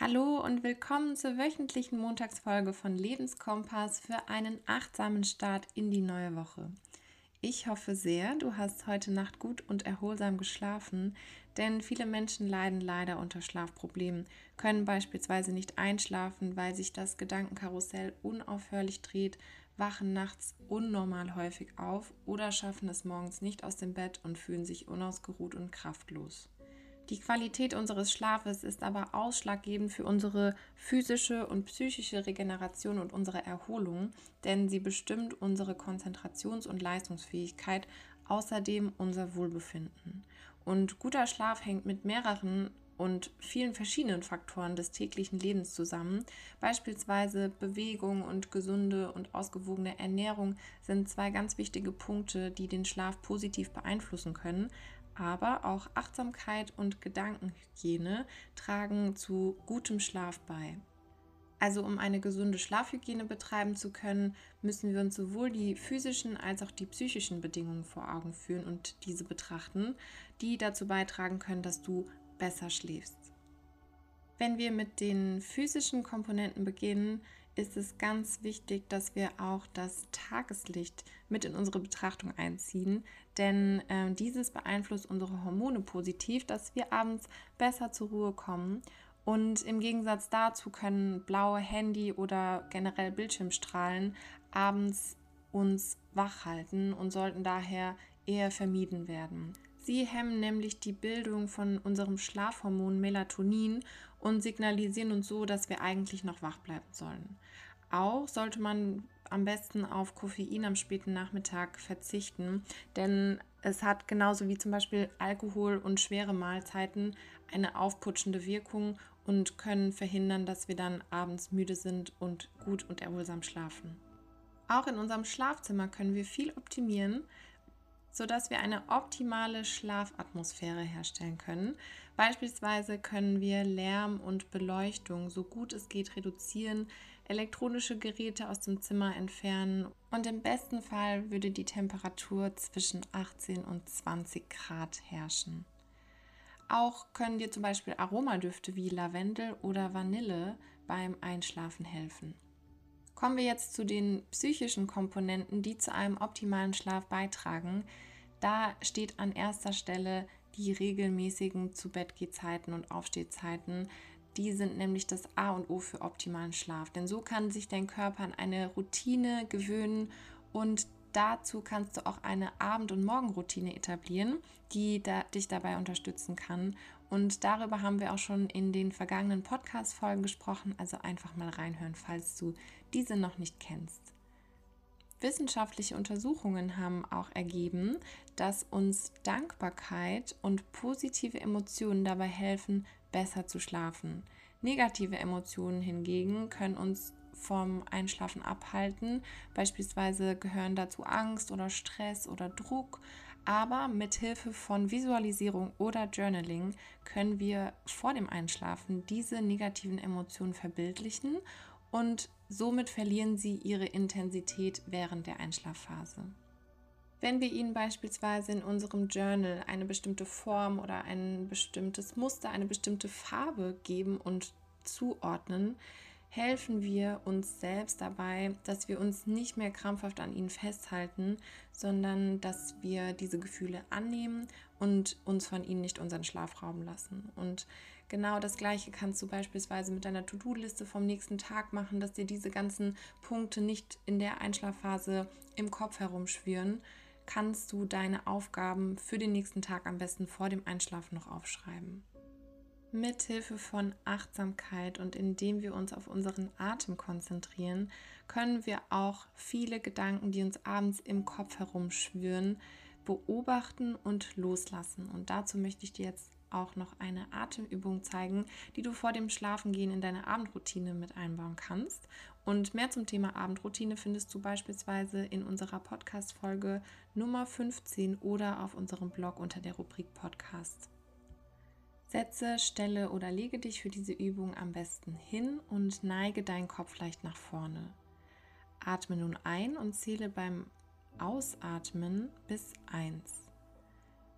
Hallo und willkommen zur wöchentlichen Montagsfolge von Lebenskompass für einen achtsamen Start in die neue Woche. Ich hoffe sehr, du hast heute Nacht gut und erholsam geschlafen, denn viele Menschen leiden leider unter Schlafproblemen, können beispielsweise nicht einschlafen, weil sich das Gedankenkarussell unaufhörlich dreht, wachen nachts unnormal häufig auf oder schaffen es morgens nicht aus dem Bett und fühlen sich unausgeruht und kraftlos. Die Qualität unseres Schlafes ist aber ausschlaggebend für unsere physische und psychische Regeneration und unsere Erholung, denn sie bestimmt unsere Konzentrations- und Leistungsfähigkeit, außerdem unser Wohlbefinden. Und guter Schlaf hängt mit mehreren und vielen verschiedenen Faktoren des täglichen Lebens zusammen. Beispielsweise Bewegung und gesunde und ausgewogene Ernährung sind zwei ganz wichtige Punkte, die den Schlaf positiv beeinflussen können aber auch Achtsamkeit und Gedankenhygiene tragen zu gutem Schlaf bei. Also um eine gesunde Schlafhygiene betreiben zu können, müssen wir uns sowohl die physischen als auch die psychischen Bedingungen vor Augen führen und diese betrachten, die dazu beitragen können, dass du besser schläfst. Wenn wir mit den physischen Komponenten beginnen, ist es ganz wichtig, dass wir auch das Tageslicht mit in unsere Betrachtung einziehen, denn äh, dieses beeinflusst unsere Hormone positiv, dass wir abends besser zur Ruhe kommen. Und im Gegensatz dazu können blaue Handy oder generell Bildschirmstrahlen abends uns wach halten und sollten daher eher vermieden werden. Sie hemmen nämlich die Bildung von unserem Schlafhormon Melatonin und signalisieren uns so, dass wir eigentlich noch wach bleiben sollen. Auch sollte man am besten auf Koffein am späten Nachmittag verzichten, denn es hat genauso wie zum Beispiel Alkohol und schwere Mahlzeiten eine aufputschende Wirkung und können verhindern, dass wir dann abends müde sind und gut und erholsam schlafen. Auch in unserem Schlafzimmer können wir viel optimieren, sodass wir eine optimale Schlafatmosphäre herstellen können. Beispielsweise können wir Lärm und Beleuchtung so gut es geht reduzieren, elektronische Geräte aus dem Zimmer entfernen und im besten Fall würde die Temperatur zwischen 18 und 20 Grad herrschen. Auch können dir zum Beispiel Aromadüfte wie Lavendel oder Vanille beim Einschlafen helfen. Kommen wir jetzt zu den psychischen Komponenten, die zu einem optimalen Schlaf beitragen. Da steht an erster Stelle die regelmäßigen Zu-Bett-Gehzeiten und Aufstehzeiten. Die sind nämlich das A und O für optimalen Schlaf. Denn so kann sich dein Körper an eine Routine gewöhnen und dazu kannst du auch eine Abend- und Morgenroutine etablieren, die da, dich dabei unterstützen kann. Und darüber haben wir auch schon in den vergangenen Podcast-Folgen gesprochen. Also einfach mal reinhören, falls du diese noch nicht kennst. Wissenschaftliche Untersuchungen haben auch ergeben, dass uns Dankbarkeit und positive Emotionen dabei helfen, besser zu schlafen. Negative Emotionen hingegen können uns vom Einschlafen abhalten. Beispielsweise gehören dazu Angst oder Stress oder Druck. Aber mit Hilfe von Visualisierung oder Journaling können wir vor dem Einschlafen diese negativen Emotionen verbildlichen und somit verlieren sie ihre Intensität während der Einschlafphase. Wenn wir ihnen beispielsweise in unserem Journal eine bestimmte Form oder ein bestimmtes Muster, eine bestimmte Farbe geben und zuordnen, helfen wir uns selbst dabei, dass wir uns nicht mehr krampfhaft an ihnen festhalten, sondern dass wir diese Gefühle annehmen und uns von ihnen nicht unseren Schlaf rauben lassen. Und genau das Gleiche kannst du beispielsweise mit deiner To-Do-Liste vom nächsten Tag machen, dass dir diese ganzen Punkte nicht in der Einschlafphase im Kopf herumschwirren. Kannst du deine Aufgaben für den nächsten Tag am besten vor dem Einschlafen noch aufschreiben. Mit Hilfe von Achtsamkeit und indem wir uns auf unseren Atem konzentrieren, können wir auch viele Gedanken, die uns abends im Kopf herumschwirren, beobachten und loslassen. Und dazu möchte ich dir jetzt auch noch eine Atemübung zeigen, die du vor dem Schlafengehen in deine Abendroutine mit einbauen kannst. Und mehr zum Thema Abendroutine findest du beispielsweise in unserer Podcast-Folge Nummer 15 oder auf unserem Blog unter der Rubrik Podcast. Setze, stelle oder lege dich für diese Übung am besten hin und neige deinen Kopf leicht nach vorne. Atme nun ein und zähle beim Ausatmen bis 1.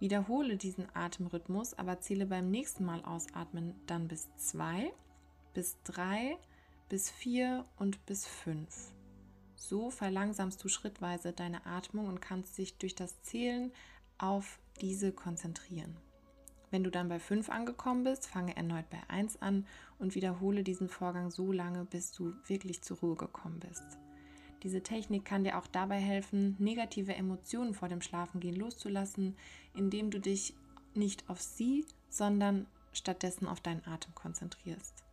Wiederhole diesen Atemrhythmus, aber zähle beim nächsten Mal ausatmen dann bis 2 bis 3, bis 4 und bis 5. So verlangsamst du schrittweise deine Atmung und kannst dich durch das Zählen auf diese konzentrieren. Wenn du dann bei 5 angekommen bist, fange erneut bei 1 an und wiederhole diesen Vorgang so lange, bis du wirklich zur Ruhe gekommen bist. Diese Technik kann dir auch dabei helfen, negative Emotionen vor dem Schlafengehen loszulassen, indem du dich nicht auf sie, sondern stattdessen auf deinen Atem konzentrierst.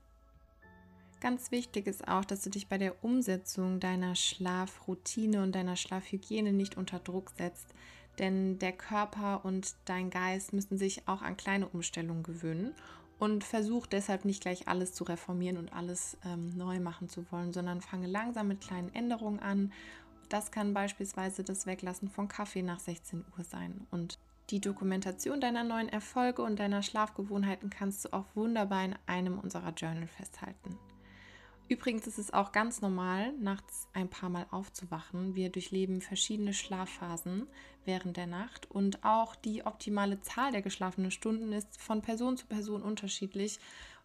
Ganz wichtig ist auch, dass du dich bei der Umsetzung deiner Schlafroutine und deiner Schlafhygiene nicht unter Druck setzt, denn der Körper und dein Geist müssen sich auch an kleine Umstellungen gewöhnen und versuch deshalb nicht gleich alles zu reformieren und alles ähm, neu machen zu wollen, sondern fange langsam mit kleinen Änderungen an. Das kann beispielsweise das Weglassen von Kaffee nach 16 Uhr sein. Und die Dokumentation deiner neuen Erfolge und deiner Schlafgewohnheiten kannst du auch wunderbar in einem unserer Journal festhalten. Übrigens ist es auch ganz normal, nachts ein paar Mal aufzuwachen. Wir durchleben verschiedene Schlafphasen während der Nacht und auch die optimale Zahl der geschlafenen Stunden ist von Person zu Person unterschiedlich,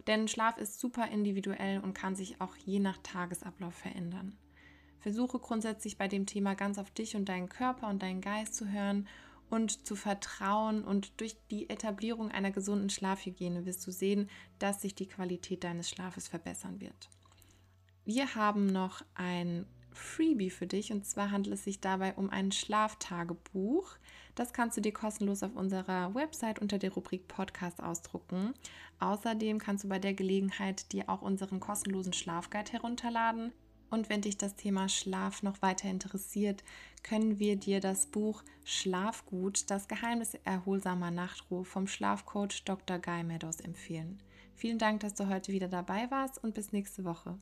denn Schlaf ist super individuell und kann sich auch je nach Tagesablauf verändern. Versuche grundsätzlich bei dem Thema ganz auf dich und deinen Körper und deinen Geist zu hören und zu vertrauen und durch die Etablierung einer gesunden Schlafhygiene wirst du sehen, dass sich die Qualität deines Schlafes verbessern wird. Wir haben noch ein Freebie für dich und zwar handelt es sich dabei um ein Schlaftagebuch. Das kannst du dir kostenlos auf unserer Website unter der Rubrik Podcast ausdrucken. Außerdem kannst du bei der Gelegenheit dir auch unseren kostenlosen Schlafguide herunterladen. Und wenn dich das Thema Schlaf noch weiter interessiert, können wir dir das Buch Schlafgut, das Geheimnis erholsamer Nachtruhe vom Schlafcoach Dr. Guy Meadows empfehlen. Vielen Dank, dass du heute wieder dabei warst und bis nächste Woche.